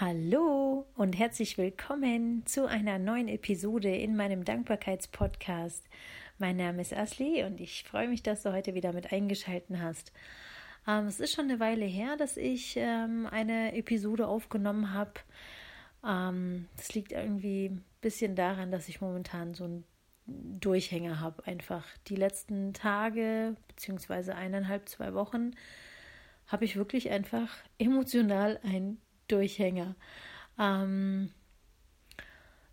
Hallo und herzlich willkommen zu einer neuen Episode in meinem Dankbarkeitspodcast. Mein Name ist Asli und ich freue mich, dass du heute wieder mit eingeschalten hast. Ähm, es ist schon eine Weile her, dass ich ähm, eine Episode aufgenommen habe. Ähm, das liegt irgendwie ein bisschen daran, dass ich momentan so einen Durchhänger habe. Einfach die letzten Tage beziehungsweise eineinhalb, zwei Wochen habe ich wirklich einfach emotional ein Durchhänger. Ähm,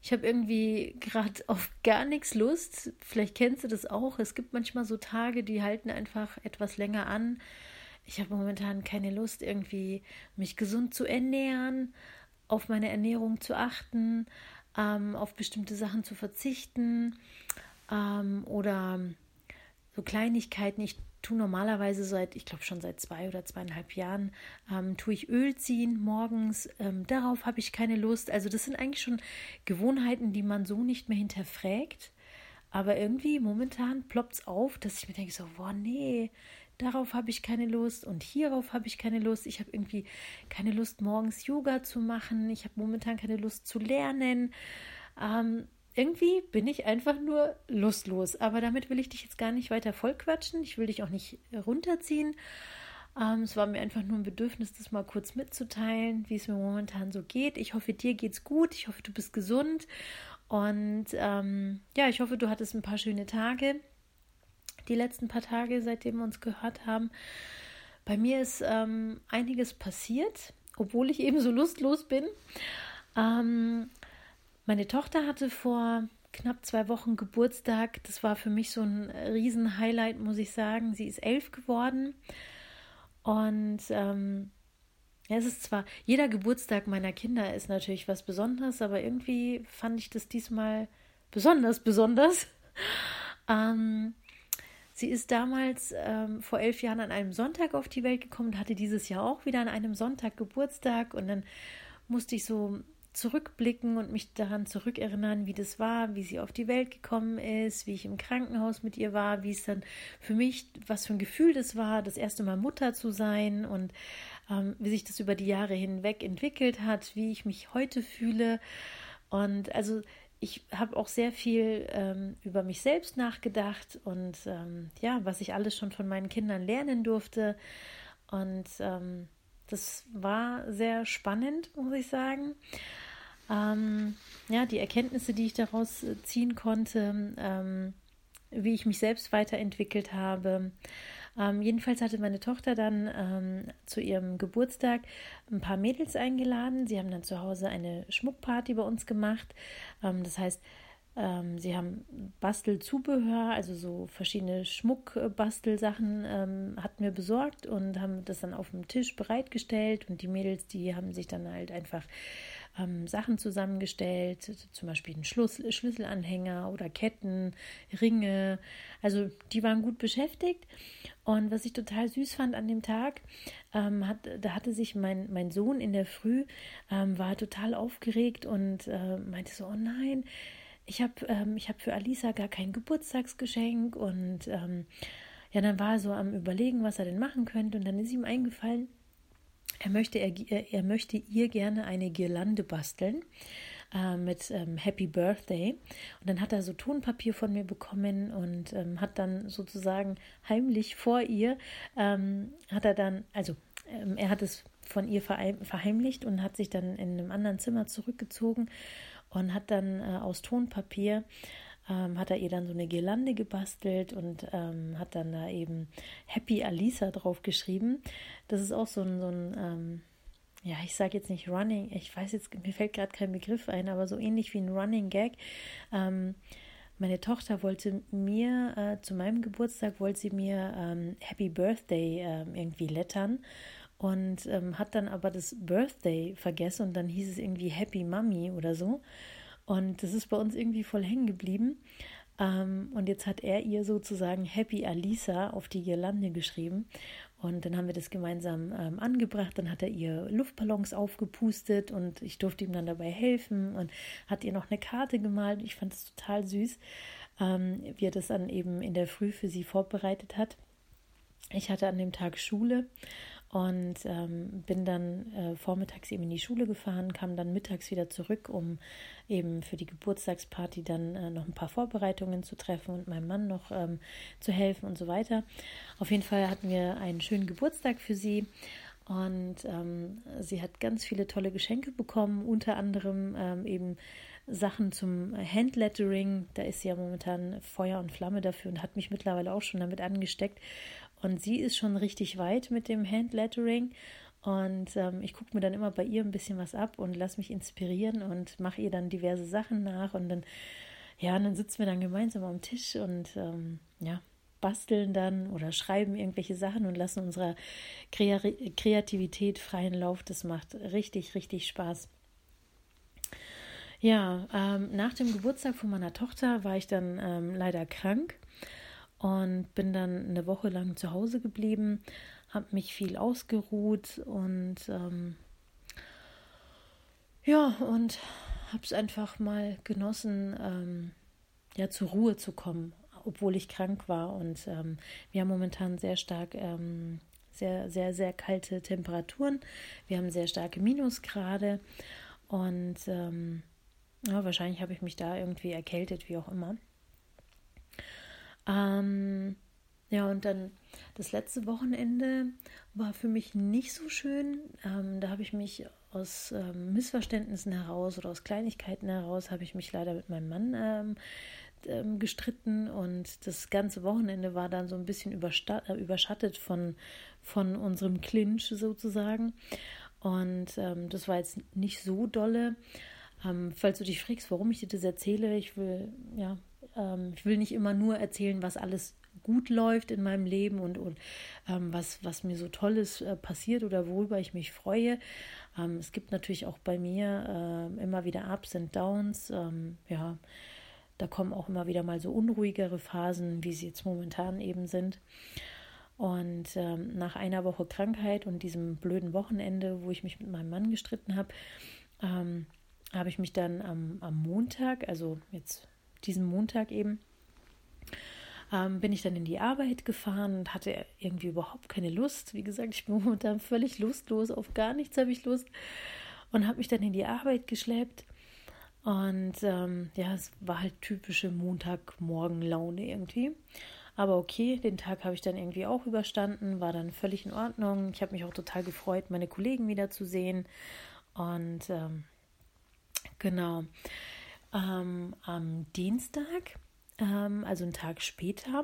ich habe irgendwie gerade auf gar nichts Lust. Vielleicht kennst du das auch. Es gibt manchmal so Tage, die halten einfach etwas länger an. Ich habe momentan keine Lust, irgendwie mich gesund zu ernähren, auf meine Ernährung zu achten, ähm, auf bestimmte Sachen zu verzichten ähm, oder so Kleinigkeiten. Ich tue normalerweise seit, ich glaube schon seit zwei oder zweieinhalb Jahren, ähm, tue ich Öl ziehen morgens. Ähm, darauf habe ich keine Lust. Also das sind eigentlich schon Gewohnheiten, die man so nicht mehr hinterfragt. Aber irgendwie momentan ploppt es auf, dass ich mir denke, so, boah, nee, darauf habe ich keine Lust und hierauf habe ich keine Lust. Ich habe irgendwie keine Lust, morgens Yoga zu machen. Ich habe momentan keine Lust zu lernen. Ähm, irgendwie bin ich einfach nur lustlos. Aber damit will ich dich jetzt gar nicht weiter vollquatschen. Ich will dich auch nicht runterziehen. Ähm, es war mir einfach nur ein Bedürfnis, das mal kurz mitzuteilen, wie es mir momentan so geht. Ich hoffe, dir geht's gut. Ich hoffe, du bist gesund. Und ähm, ja, ich hoffe, du hattest ein paar schöne Tage. Die letzten paar Tage, seitdem wir uns gehört haben. Bei mir ist ähm, einiges passiert, obwohl ich eben so lustlos bin. Ähm, meine Tochter hatte vor knapp zwei Wochen Geburtstag. Das war für mich so ein Riesenhighlight, muss ich sagen. Sie ist elf geworden. Und ähm, es ist zwar, jeder Geburtstag meiner Kinder ist natürlich was Besonderes, aber irgendwie fand ich das diesmal besonders besonders. ähm, sie ist damals ähm, vor elf Jahren an einem Sonntag auf die Welt gekommen und hatte dieses Jahr auch wieder an einem Sonntag Geburtstag. Und dann musste ich so zurückblicken und mich daran zurückerinnern, wie das war, wie sie auf die Welt gekommen ist, wie ich im Krankenhaus mit ihr war, wie es dann für mich, was für ein Gefühl das war, das erste Mal Mutter zu sein und ähm, wie sich das über die Jahre hinweg entwickelt hat, wie ich mich heute fühle. Und also ich habe auch sehr viel ähm, über mich selbst nachgedacht und ähm, ja, was ich alles schon von meinen Kindern lernen durfte. Und ähm, das war sehr spannend, muss ich sagen. Ähm, ja, die Erkenntnisse, die ich daraus äh, ziehen konnte, ähm, wie ich mich selbst weiterentwickelt habe. Ähm, jedenfalls hatte meine Tochter dann ähm, zu ihrem Geburtstag ein paar Mädels eingeladen. Sie haben dann zu Hause eine Schmuckparty bei uns gemacht. Ähm, das heißt, ähm, sie haben Bastelzubehör, also so verschiedene Schmuckbastelsachen ähm, hatten wir besorgt und haben das dann auf dem Tisch bereitgestellt. Und die Mädels, die haben sich dann halt einfach ähm, Sachen zusammengestellt, zum Beispiel einen Schluss, Schlüsselanhänger oder Ketten, Ringe. Also die waren gut beschäftigt. Und was ich total süß fand an dem Tag, ähm, hat, da hatte sich mein, mein Sohn in der Früh, ähm, war total aufgeregt und äh, meinte so, oh nein, ich habe ähm, hab für Alisa gar kein Geburtstagsgeschenk und ähm, ja, dann war er so am Überlegen, was er denn machen könnte und dann ist ihm eingefallen, er möchte, er, er möchte ihr gerne eine Girlande basteln äh, mit ähm, Happy Birthday. Und dann hat er so Tonpapier von mir bekommen und ähm, hat dann sozusagen heimlich vor ihr, ähm, hat er dann, also ähm, er hat es von ihr verheimlicht und hat sich dann in einem anderen Zimmer zurückgezogen und hat dann äh, aus Tonpapier ähm, hat er ihr dann so eine Girlande gebastelt und ähm, hat dann da eben Happy Alisa drauf geschrieben. Das ist auch so ein, so ein ähm, ja, ich sage jetzt nicht Running, ich weiß jetzt, mir fällt gerade kein Begriff ein, aber so ähnlich wie ein Running Gag. Ähm, meine Tochter wollte mir äh, zu meinem Geburtstag wollte sie mir ähm, Happy Birthday äh, irgendwie lettern und ähm, hat dann aber das Birthday vergessen und dann hieß es irgendwie Happy Mummy oder so. Und das ist bei uns irgendwie voll hängen geblieben. Ähm, und jetzt hat er ihr sozusagen Happy Alisa auf die Girlande geschrieben. Und dann haben wir das gemeinsam ähm, angebracht. Dann hat er ihr Luftballons aufgepustet und ich durfte ihm dann dabei helfen und hat ihr noch eine Karte gemalt. Ich fand es total süß, ähm, wie er das dann eben in der Früh für sie vorbereitet hat. Ich hatte an dem Tag Schule und ähm, bin dann äh, vormittags eben in die Schule gefahren, kam dann mittags wieder zurück, um eben für die Geburtstagsparty dann äh, noch ein paar Vorbereitungen zu treffen und meinem Mann noch ähm, zu helfen und so weiter. Auf jeden Fall hatten wir einen schönen Geburtstag für sie. Und ähm, sie hat ganz viele tolle Geschenke bekommen, unter anderem ähm, eben Sachen zum Handlettering. Da ist sie ja momentan Feuer und Flamme dafür und hat mich mittlerweile auch schon damit angesteckt. Und sie ist schon richtig weit mit dem Handlettering. Und ähm, ich gucke mir dann immer bei ihr ein bisschen was ab und lasse mich inspirieren und mache ihr dann diverse Sachen nach. Und dann, ja, und dann sitzen wir dann gemeinsam am Tisch und ähm, ja, basteln dann oder schreiben irgendwelche Sachen und lassen unserer Kreativität freien Lauf. Das macht richtig, richtig Spaß. Ja, ähm, nach dem Geburtstag von meiner Tochter war ich dann ähm, leider krank und bin dann eine Woche lang zu Hause geblieben, habe mich viel ausgeruht und ähm, ja, und habe es einfach mal genossen, ähm, ja, zur Ruhe zu kommen, obwohl ich krank war. Und ähm, wir haben momentan sehr stark, ähm, sehr, sehr, sehr kalte Temperaturen. Wir haben sehr starke Minusgrade und ähm, ja, wahrscheinlich habe ich mich da irgendwie erkältet, wie auch immer. Ähm, ja, und dann das letzte Wochenende war für mich nicht so schön. Ähm, da habe ich mich aus ähm, Missverständnissen heraus oder aus Kleinigkeiten heraus, habe ich mich leider mit meinem Mann ähm, ähm gestritten und das ganze Wochenende war dann so ein bisschen äh, überschattet von, von unserem Clinch sozusagen. Und ähm, das war jetzt nicht so dolle. Ähm, falls du dich fragst, warum ich dir das erzähle, ich will, ja, ähm, ich will nicht immer nur erzählen, was alles gut läuft in meinem Leben und, und ähm, was, was mir so Tolles äh, passiert oder worüber ich mich freue. Ähm, es gibt natürlich auch bei mir äh, immer wieder Ups und Downs. Ähm, ja, da kommen auch immer wieder mal so unruhigere Phasen, wie sie jetzt momentan eben sind. Und ähm, nach einer Woche Krankheit und diesem blöden Wochenende, wo ich mich mit meinem Mann gestritten habe, ähm, habe ich mich dann am, am Montag, also jetzt diesen Montag eben, ähm, bin ich dann in die Arbeit gefahren und hatte irgendwie überhaupt keine Lust. Wie gesagt, ich bin momentan völlig lustlos, auf gar nichts habe ich Lust und habe mich dann in die Arbeit geschleppt. Und ähm, ja, es war halt typische Montagmorgen-Laune irgendwie. Aber okay, den Tag habe ich dann irgendwie auch überstanden, war dann völlig in Ordnung. Ich habe mich auch total gefreut, meine Kollegen wiederzusehen. Und ähm, Genau. Ähm, am Dienstag, ähm, also einen Tag später,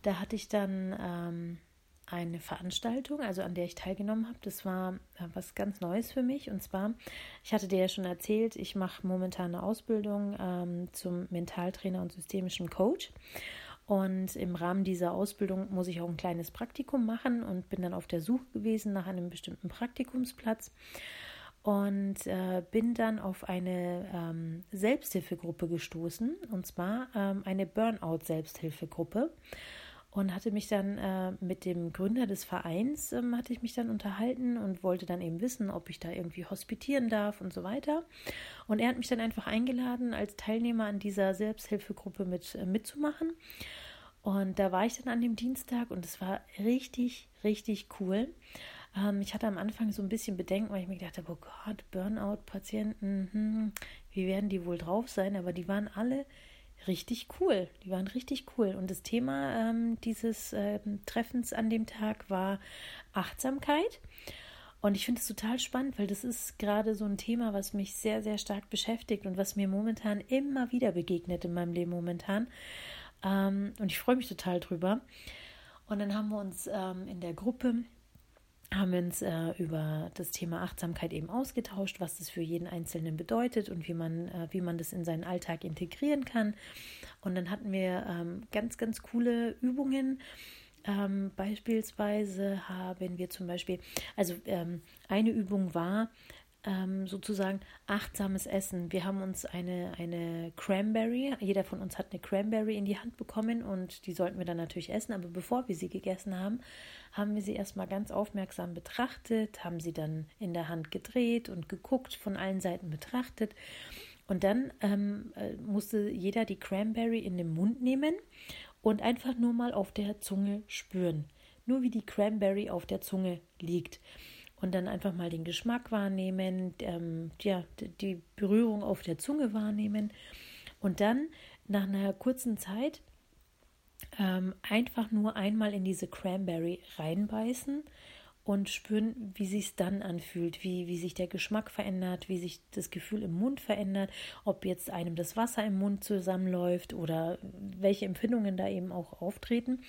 da hatte ich dann ähm, eine Veranstaltung, also an der ich teilgenommen habe. Das war äh, was ganz Neues für mich. Und zwar, ich hatte dir ja schon erzählt, ich mache momentan eine Ausbildung ähm, zum Mentaltrainer und systemischen Coach. Und im Rahmen dieser Ausbildung muss ich auch ein kleines Praktikum machen und bin dann auf der Suche gewesen nach einem bestimmten Praktikumsplatz und äh, bin dann auf eine ähm, Selbsthilfegruppe gestoßen, und zwar ähm, eine Burnout-Selbsthilfegruppe. Und hatte mich dann äh, mit dem Gründer des Vereins, ähm, hatte ich mich dann unterhalten und wollte dann eben wissen, ob ich da irgendwie hospitieren darf und so weiter. Und er hat mich dann einfach eingeladen, als Teilnehmer an dieser Selbsthilfegruppe mit, äh, mitzumachen. Und da war ich dann an dem Dienstag und es war richtig, richtig cool. Ähm, ich hatte am Anfang so ein bisschen Bedenken, weil ich mir gedacht habe, oh Gott, Burnout-Patienten, hm, wie werden die wohl drauf sein? Aber die waren alle richtig cool. Die waren richtig cool. Und das Thema ähm, dieses äh, Treffens an dem Tag war Achtsamkeit. Und ich finde es total spannend, weil das ist gerade so ein Thema, was mich sehr, sehr stark beschäftigt und was mir momentan immer wieder begegnet in meinem Leben momentan. Ähm, und ich freue mich total drüber. Und dann haben wir uns ähm, in der Gruppe haben wir uns äh, über das Thema Achtsamkeit eben ausgetauscht, was das für jeden Einzelnen bedeutet und wie man, äh, wie man das in seinen Alltag integrieren kann. Und dann hatten wir ähm, ganz, ganz coole Übungen. Ähm, beispielsweise haben wir zum Beispiel, also ähm, eine Übung war, ähm, sozusagen achtsames Essen. Wir haben uns eine, eine Cranberry, jeder von uns hat eine Cranberry in die Hand bekommen und die sollten wir dann natürlich essen, aber bevor wir sie gegessen haben, haben wir sie erstmal ganz aufmerksam betrachtet, haben sie dann in der Hand gedreht und geguckt, von allen Seiten betrachtet. Und dann ähm, äh, musste jeder die Cranberry in den Mund nehmen und einfach nur mal auf der Zunge spüren. nur wie die Cranberry auf der Zunge liegt. Und dann einfach mal den Geschmack wahrnehmen, ähm, ja, die Berührung auf der Zunge wahrnehmen. Und dann nach einer kurzen Zeit ähm, einfach nur einmal in diese Cranberry reinbeißen und spüren, wie sich es dann anfühlt, wie, wie sich der Geschmack verändert, wie sich das Gefühl im Mund verändert, ob jetzt einem das Wasser im Mund zusammenläuft oder welche Empfindungen da eben auch auftreten.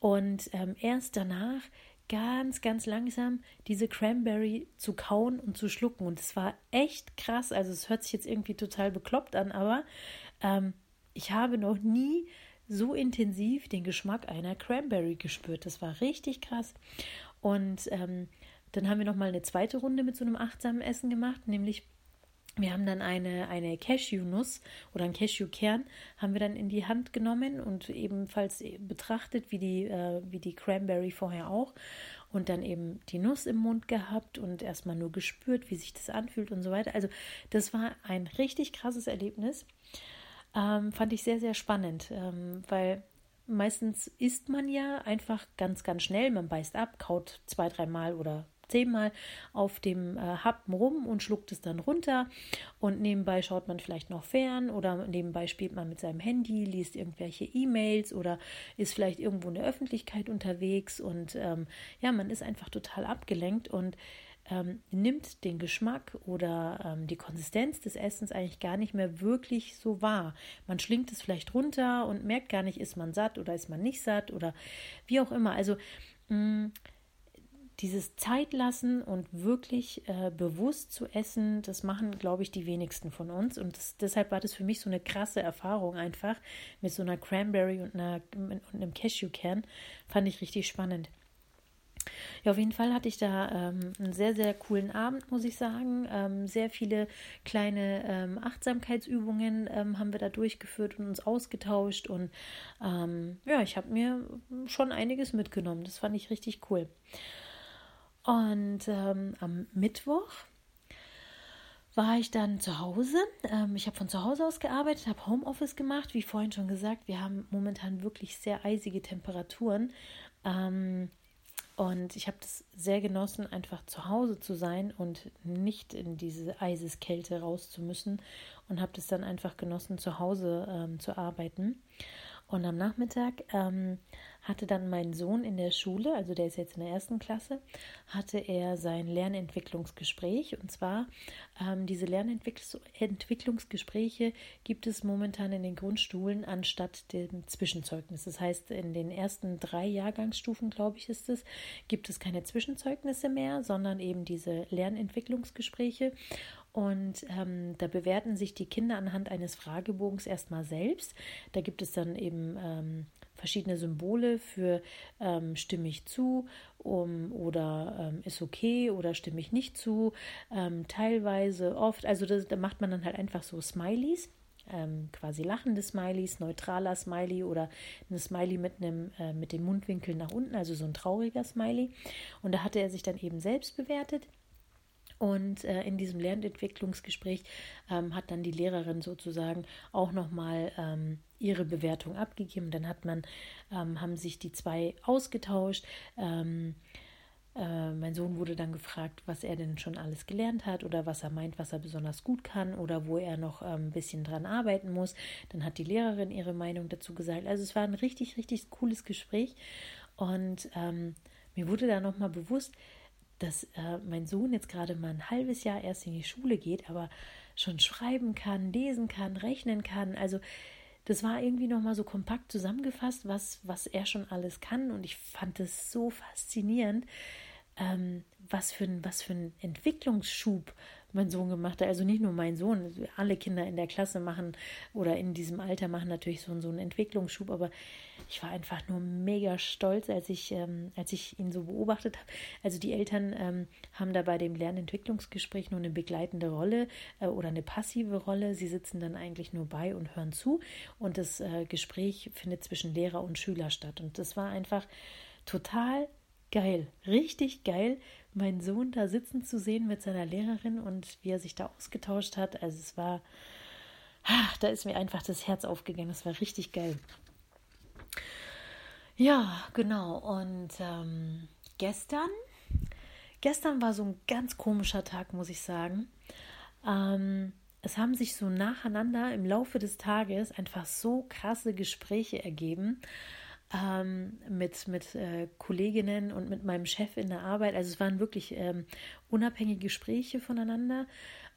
Und ähm, erst danach ganz, ganz langsam diese Cranberry zu kauen und zu schlucken. Und es war echt krass. Also es hört sich jetzt irgendwie total bekloppt an, aber ähm, ich habe noch nie so intensiv den Geschmack einer Cranberry gespürt. Das war richtig krass. Und ähm, dann haben wir noch mal eine zweite Runde mit so einem achtsamen Essen gemacht, nämlich wir haben dann eine, eine Cashew-Nuss oder ein Cashew-Kern haben wir dann in die Hand genommen und ebenfalls betrachtet, wie die, äh, wie die Cranberry vorher auch. Und dann eben die Nuss im Mund gehabt und erstmal nur gespürt, wie sich das anfühlt und so weiter. Also das war ein richtig krasses Erlebnis. Ähm, fand ich sehr, sehr spannend, ähm, weil meistens isst man ja einfach ganz, ganz schnell. Man beißt ab, kaut zwei, dreimal oder zehnmal auf dem äh, Happen rum und schluckt es dann runter. Und nebenbei schaut man vielleicht noch fern oder nebenbei spielt man mit seinem Handy, liest irgendwelche E-Mails oder ist vielleicht irgendwo in der Öffentlichkeit unterwegs. Und ähm, ja, man ist einfach total abgelenkt und ähm, nimmt den Geschmack oder ähm, die Konsistenz des Essens eigentlich gar nicht mehr wirklich so wahr. Man schlingt es vielleicht runter und merkt gar nicht, ist man satt oder ist man nicht satt oder wie auch immer. Also mh, mm, dieses Zeitlassen und wirklich äh, bewusst zu essen, das machen, glaube ich, die wenigsten von uns. Und das, deshalb war das für mich so eine krasse Erfahrung einfach mit so einer Cranberry und, einer, und einem Cashewkern. Fand ich richtig spannend. Ja, auf jeden Fall hatte ich da ähm, einen sehr, sehr coolen Abend, muss ich sagen. Ähm, sehr viele kleine ähm, Achtsamkeitsübungen ähm, haben wir da durchgeführt und uns ausgetauscht. Und ähm, ja, ich habe mir schon einiges mitgenommen. Das fand ich richtig cool. Und ähm, am Mittwoch war ich dann zu Hause. Ähm, ich habe von zu Hause aus gearbeitet, habe Homeoffice gemacht. Wie vorhin schon gesagt, wir haben momentan wirklich sehr eisige Temperaturen. Ähm, und ich habe das sehr genossen, einfach zu Hause zu sein und nicht in diese Eiseskälte raus zu müssen. Und habe das dann einfach genossen, zu Hause ähm, zu arbeiten. Und am Nachmittag ähm, hatte dann mein Sohn in der Schule, also der ist jetzt in der ersten Klasse, hatte er sein Lernentwicklungsgespräch. Und zwar ähm, diese Lernentwicklungsgespräche gibt es momentan in den Grundschulen anstatt dem Zwischenzeugnis. Das heißt, in den ersten drei Jahrgangsstufen, glaube ich, ist es, gibt es keine Zwischenzeugnisse mehr, sondern eben diese Lernentwicklungsgespräche. Und ähm, da bewerten sich die Kinder anhand eines Fragebogens erstmal selbst. Da gibt es dann eben ähm, verschiedene Symbole für ähm, stimme ich zu um, oder ähm, ist okay oder stimme ich nicht zu, ähm, teilweise oft. Also das, da macht man dann halt einfach so Smileys. Ähm, quasi lachende Smileys, neutraler Smiley oder ein Smiley mit einem äh, mit dem Mundwinkel nach unten, also so ein trauriger Smiley. Und da hatte er sich dann eben selbst bewertet. Und äh, in diesem Lernentwicklungsgespräch ähm, hat dann die Lehrerin sozusagen auch nochmal ähm, ihre Bewertung abgegeben. Dann hat man, ähm, haben sich die zwei ausgetauscht. Ähm, äh, mein Sohn wurde dann gefragt, was er denn schon alles gelernt hat oder was er meint, was er besonders gut kann oder wo er noch ähm, ein bisschen dran arbeiten muss. Dann hat die Lehrerin ihre Meinung dazu gesagt. Also es war ein richtig, richtig cooles Gespräch. Und ähm, mir wurde da nochmal bewusst, dass äh, mein Sohn jetzt gerade mal ein halbes Jahr erst in die Schule geht, aber schon schreiben kann, lesen kann, rechnen kann. Also das war irgendwie nochmal so kompakt zusammengefasst, was, was er schon alles kann. Und ich fand es so faszinierend, ähm, was, für ein, was für ein Entwicklungsschub mein Sohn gemacht hat. Also nicht nur mein Sohn, alle Kinder in der Klasse machen oder in diesem Alter machen natürlich so, so einen Entwicklungsschub, aber ich war einfach nur mega stolz, als ich, ähm, als ich ihn so beobachtet habe. Also die Eltern ähm, haben da bei dem Lernentwicklungsgespräch nur eine begleitende Rolle äh, oder eine passive Rolle. Sie sitzen dann eigentlich nur bei und hören zu und das äh, Gespräch findet zwischen Lehrer und Schüler statt. Und das war einfach total geil, richtig geil, meinen Sohn da sitzen zu sehen mit seiner Lehrerin und wie er sich da ausgetauscht hat. Also es war, ach, da ist mir einfach das Herz aufgegangen. Das war richtig geil. Ja, genau. Und ähm, gestern, gestern war so ein ganz komischer Tag, muss ich sagen. Ähm, es haben sich so nacheinander im Laufe des Tages einfach so krasse Gespräche ergeben ähm, mit, mit äh, Kolleginnen und mit meinem Chef in der Arbeit. Also es waren wirklich ähm, unabhängige Gespräche voneinander.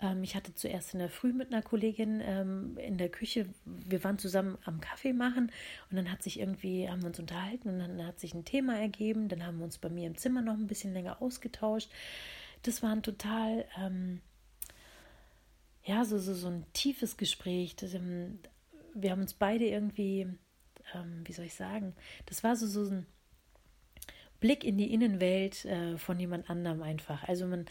Ähm, ich hatte zuerst in der Früh mit einer Kollegin ähm, in der Küche, wir waren zusammen am Kaffee machen und dann hat sich irgendwie, haben wir uns unterhalten und dann hat sich ein Thema ergeben. Dann haben wir uns bei mir im Zimmer noch ein bisschen länger ausgetauscht. Das war ein total, ähm, ja, so, so, so ein tiefes Gespräch. Das, ähm, wir haben uns beide irgendwie ähm, wie soll ich sagen, das war so, so ein Blick in die Innenwelt äh, von jemand anderem einfach. Also man,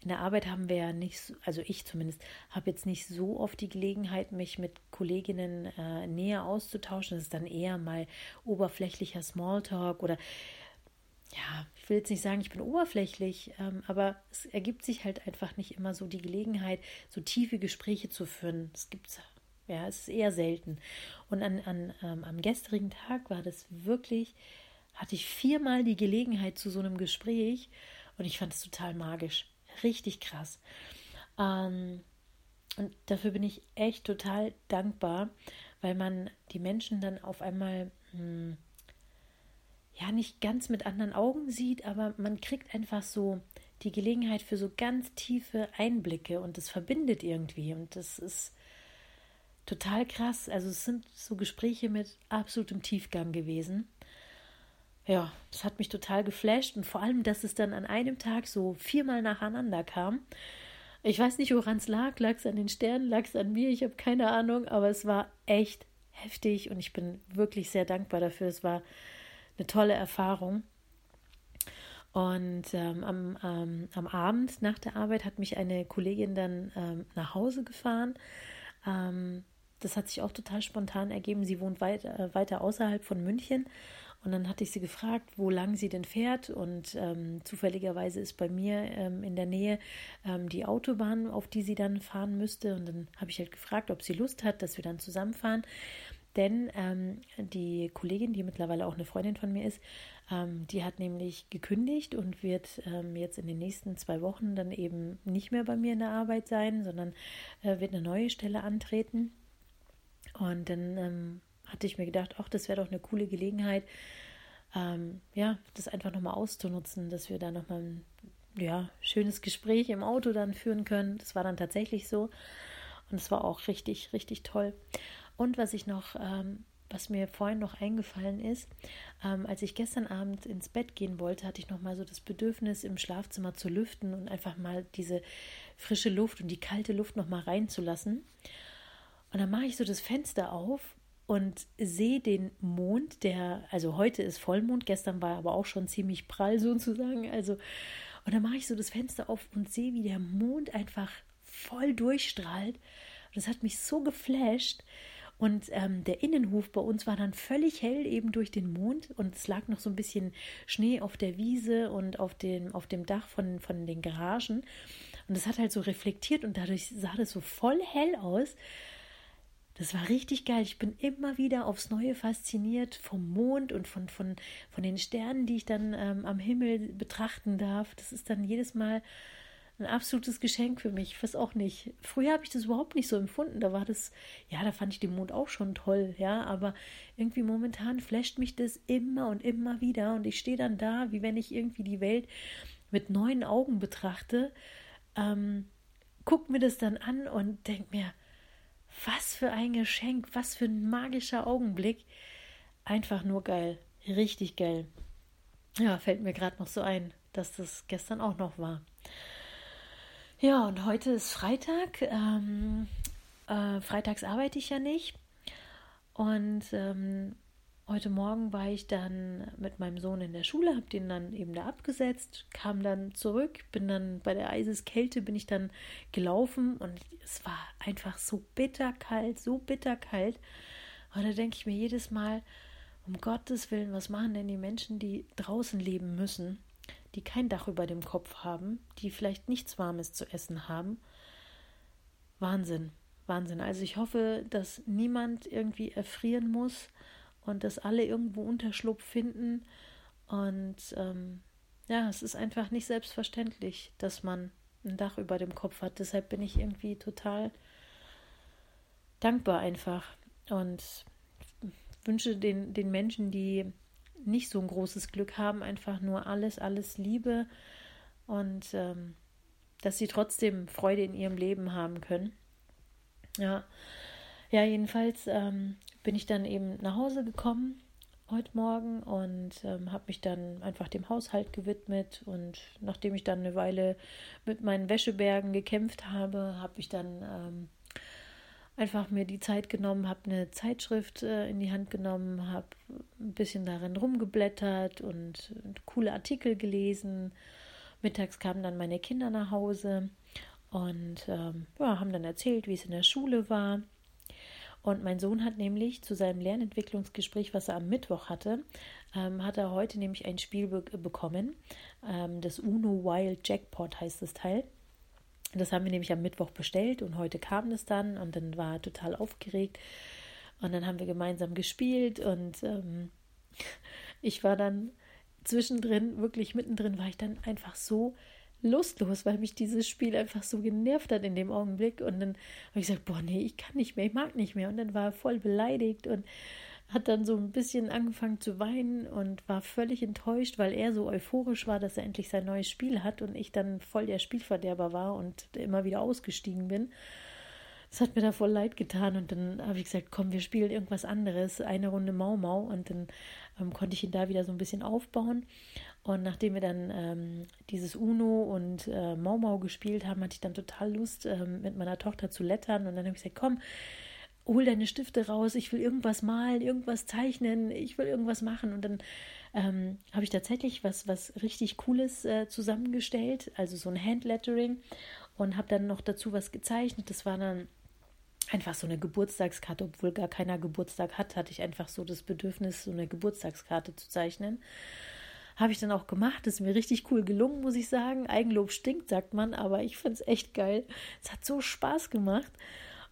in der Arbeit haben wir ja nicht, also ich zumindest, habe jetzt nicht so oft die Gelegenheit, mich mit Kolleginnen äh, näher auszutauschen. Das ist dann eher mal oberflächlicher Smalltalk oder ja, ich will jetzt nicht sagen, ich bin oberflächlich, ähm, aber es ergibt sich halt einfach nicht immer so die Gelegenheit, so tiefe Gespräche zu führen. Es gibt ja, es ist eher selten. Und an, an, ähm, am gestrigen Tag war das wirklich, hatte ich viermal die Gelegenheit zu so einem Gespräch und ich fand es total magisch. Richtig krass. Ähm, und dafür bin ich echt total dankbar, weil man die Menschen dann auf einmal hm, ja nicht ganz mit anderen Augen sieht, aber man kriegt einfach so die Gelegenheit für so ganz tiefe Einblicke und das verbindet irgendwie und das ist total krass. Also es sind so Gespräche mit absolutem Tiefgang gewesen. Ja, das hat mich total geflasht und vor allem, dass es dann an einem Tag so viermal nacheinander kam. Ich weiß nicht, woran es lag. Lag es an den Sternen, lag es an mir? Ich habe keine Ahnung, aber es war echt heftig und ich bin wirklich sehr dankbar dafür. Es war eine tolle Erfahrung. Und ähm, am, ähm, am Abend nach der Arbeit hat mich eine Kollegin dann ähm, nach Hause gefahren. Ähm, das hat sich auch total spontan ergeben. Sie wohnt weit, äh, weiter außerhalb von München. Und dann hatte ich sie gefragt, wo lang sie denn fährt. Und ähm, zufälligerweise ist bei mir ähm, in der Nähe ähm, die Autobahn, auf die sie dann fahren müsste. Und dann habe ich halt gefragt, ob sie Lust hat, dass wir dann zusammenfahren. Denn ähm, die Kollegin, die mittlerweile auch eine Freundin von mir ist, ähm, die hat nämlich gekündigt und wird ähm, jetzt in den nächsten zwei Wochen dann eben nicht mehr bei mir in der Arbeit sein, sondern äh, wird eine neue Stelle antreten. Und dann ähm, hatte ich mir gedacht, ach, das wäre doch eine coole Gelegenheit, ähm, ja, das einfach nochmal auszunutzen, dass wir da nochmal ein ja, schönes Gespräch im Auto dann führen können. Das war dann tatsächlich so. Und es war auch richtig, richtig toll. Und was ich noch, ähm, was mir vorhin noch eingefallen ist, ähm, als ich gestern Abend ins Bett gehen wollte, hatte ich nochmal so das Bedürfnis, im Schlafzimmer zu lüften und einfach mal diese frische Luft und die kalte Luft nochmal reinzulassen. Und dann mache ich so das Fenster auf und sehe den Mond, der, also heute ist Vollmond, gestern war aber auch schon ziemlich prall sozusagen. Also, und dann mache ich so das Fenster auf und sehe, wie der Mond einfach voll durchstrahlt. Und das hat mich so geflasht. Und ähm, der Innenhof bei uns war dann völlig hell eben durch den Mond und es lag noch so ein bisschen Schnee auf der Wiese und auf dem, auf dem Dach von, von den Garagen. Und es hat halt so reflektiert und dadurch sah das so voll hell aus. Das war richtig geil. Ich bin immer wieder aufs Neue fasziniert vom Mond und von, von, von den Sternen, die ich dann ähm, am Himmel betrachten darf. Das ist dann jedes Mal ein absolutes Geschenk für mich. Ich weiß auch nicht. Früher habe ich das überhaupt nicht so empfunden. Da war das, ja, da fand ich den Mond auch schon toll, ja. Aber irgendwie momentan flasht mich das immer und immer wieder. Und ich stehe dann da, wie wenn ich irgendwie die Welt mit neuen Augen betrachte. Ähm, guck mir das dann an und denk mir, was für ein Geschenk, was für ein magischer Augenblick. Einfach nur geil, richtig geil. Ja, fällt mir gerade noch so ein, dass das gestern auch noch war. Ja, und heute ist Freitag. Ähm, äh, freitags arbeite ich ja nicht. Und ähm, Heute Morgen war ich dann mit meinem Sohn in der Schule, habe den dann eben da abgesetzt, kam dann zurück, bin dann bei der Eiseskälte bin ich dann gelaufen und es war einfach so bitterkalt, so bitterkalt. Und da denke ich mir jedes Mal, um Gottes Willen, was machen denn die Menschen, die draußen leben müssen, die kein Dach über dem Kopf haben, die vielleicht nichts Warmes zu essen haben? Wahnsinn, Wahnsinn. Also ich hoffe, dass niemand irgendwie erfrieren muss und dass alle irgendwo Unterschlupf finden. Und ähm, ja, es ist einfach nicht selbstverständlich, dass man ein Dach über dem Kopf hat. Deshalb bin ich irgendwie total dankbar einfach und wünsche den, den Menschen, die nicht so ein großes Glück haben, einfach nur alles, alles Liebe und ähm, dass sie trotzdem Freude in ihrem Leben haben können. Ja, ja jedenfalls ähm, bin ich dann eben nach Hause gekommen heute Morgen und ähm, habe mich dann einfach dem Haushalt gewidmet und nachdem ich dann eine Weile mit meinen Wäschebergen gekämpft habe, habe ich dann ähm, einfach mir die Zeit genommen, habe eine Zeitschrift äh, in die Hand genommen, habe ein bisschen darin rumgeblättert und, und coole Artikel gelesen. Mittags kamen dann meine Kinder nach Hause und ähm, ja, haben dann erzählt, wie es in der Schule war. Und mein Sohn hat nämlich zu seinem Lernentwicklungsgespräch, was er am Mittwoch hatte, ähm, hat er heute nämlich ein Spiel be bekommen. Ähm, das Uno Wild Jackpot heißt das Teil. Das haben wir nämlich am Mittwoch bestellt und heute kam es dann und dann war er total aufgeregt. Und dann haben wir gemeinsam gespielt und ähm, ich war dann zwischendrin, wirklich mittendrin, war ich dann einfach so lustlos, weil mich dieses Spiel einfach so genervt hat in dem Augenblick. Und dann habe ich gesagt, boah, nee, ich kann nicht mehr, ich mag nicht mehr. Und dann war er voll beleidigt und hat dann so ein bisschen angefangen zu weinen und war völlig enttäuscht, weil er so euphorisch war, dass er endlich sein neues Spiel hat und ich dann voll der Spielverderber war und immer wieder ausgestiegen bin. Das hat mir da voll leid getan und dann habe ich gesagt, komm, wir spielen irgendwas anderes, eine Runde Mau Mau und dann ähm, konnte ich ihn da wieder so ein bisschen aufbauen und nachdem wir dann ähm, dieses Uno und äh, Mau Mau gespielt haben, hatte ich dann total Lust, ähm, mit meiner Tochter zu lettern und dann habe ich gesagt, komm, hol deine Stifte raus, ich will irgendwas malen, irgendwas zeichnen, ich will irgendwas machen. Und dann ähm, habe ich tatsächlich was, was richtig Cooles äh, zusammengestellt, also so ein Handlettering und habe dann noch dazu was gezeichnet. Das war dann einfach so eine Geburtstagskarte, obwohl gar keiner Geburtstag hat, hatte ich einfach so das Bedürfnis, so eine Geburtstagskarte zu zeichnen. Habe ich dann auch gemacht. Ist mir richtig cool gelungen, muss ich sagen. Eigenlob stinkt, sagt man, aber ich finde es echt geil. Es hat so Spaß gemacht.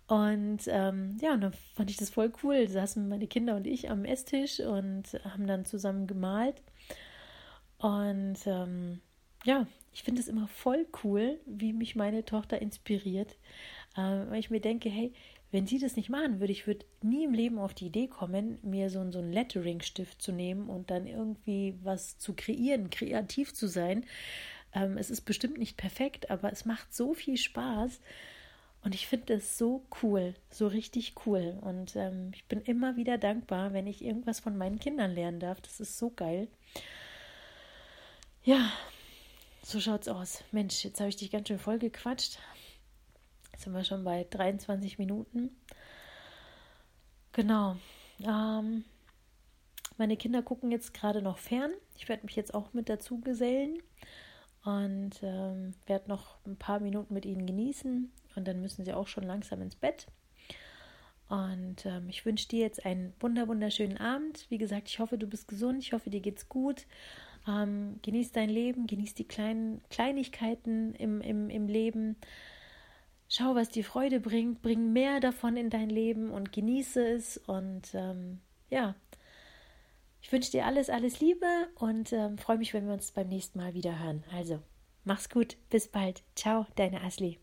Und ähm, ja, und dann fand ich das voll cool. Da saßen meine Kinder und ich am Esstisch und haben dann zusammen gemalt. Und ähm, ja, ich finde es immer voll cool, wie mich meine Tochter inspiriert. Äh, weil ich mir denke, hey, wenn sie das nicht machen würde, ich würde nie im Leben auf die Idee kommen, mir so, so einen Lettering-Stift zu nehmen und dann irgendwie was zu kreieren, kreativ zu sein. Ähm, es ist bestimmt nicht perfekt, aber es macht so viel Spaß. Und ich finde es so cool, so richtig cool. Und ähm, ich bin immer wieder dankbar, wenn ich irgendwas von meinen Kindern lernen darf. Das ist so geil. Ja, so schaut's aus. Mensch, jetzt habe ich dich ganz schön voll gequatscht. Sind wir schon bei 23 Minuten. Genau. Ähm, meine Kinder gucken jetzt gerade noch fern. Ich werde mich jetzt auch mit dazu gesellen und ähm, werde noch ein paar Minuten mit ihnen genießen und dann müssen sie auch schon langsam ins Bett. Und ähm, ich wünsche dir jetzt einen wunder wunderschönen Abend. Wie gesagt, ich hoffe, du bist gesund. Ich hoffe, dir geht's gut. Ähm, genieß dein Leben, genieß die kleinen Kleinigkeiten im, im, im Leben. Schau, was dir Freude bringt. Bring mehr davon in dein Leben und genieße es. Und ähm, ja, ich wünsche dir alles, alles Liebe und ähm, freue mich, wenn wir uns beim nächsten Mal wieder hören. Also, mach's gut. Bis bald. Ciao, deine Asli.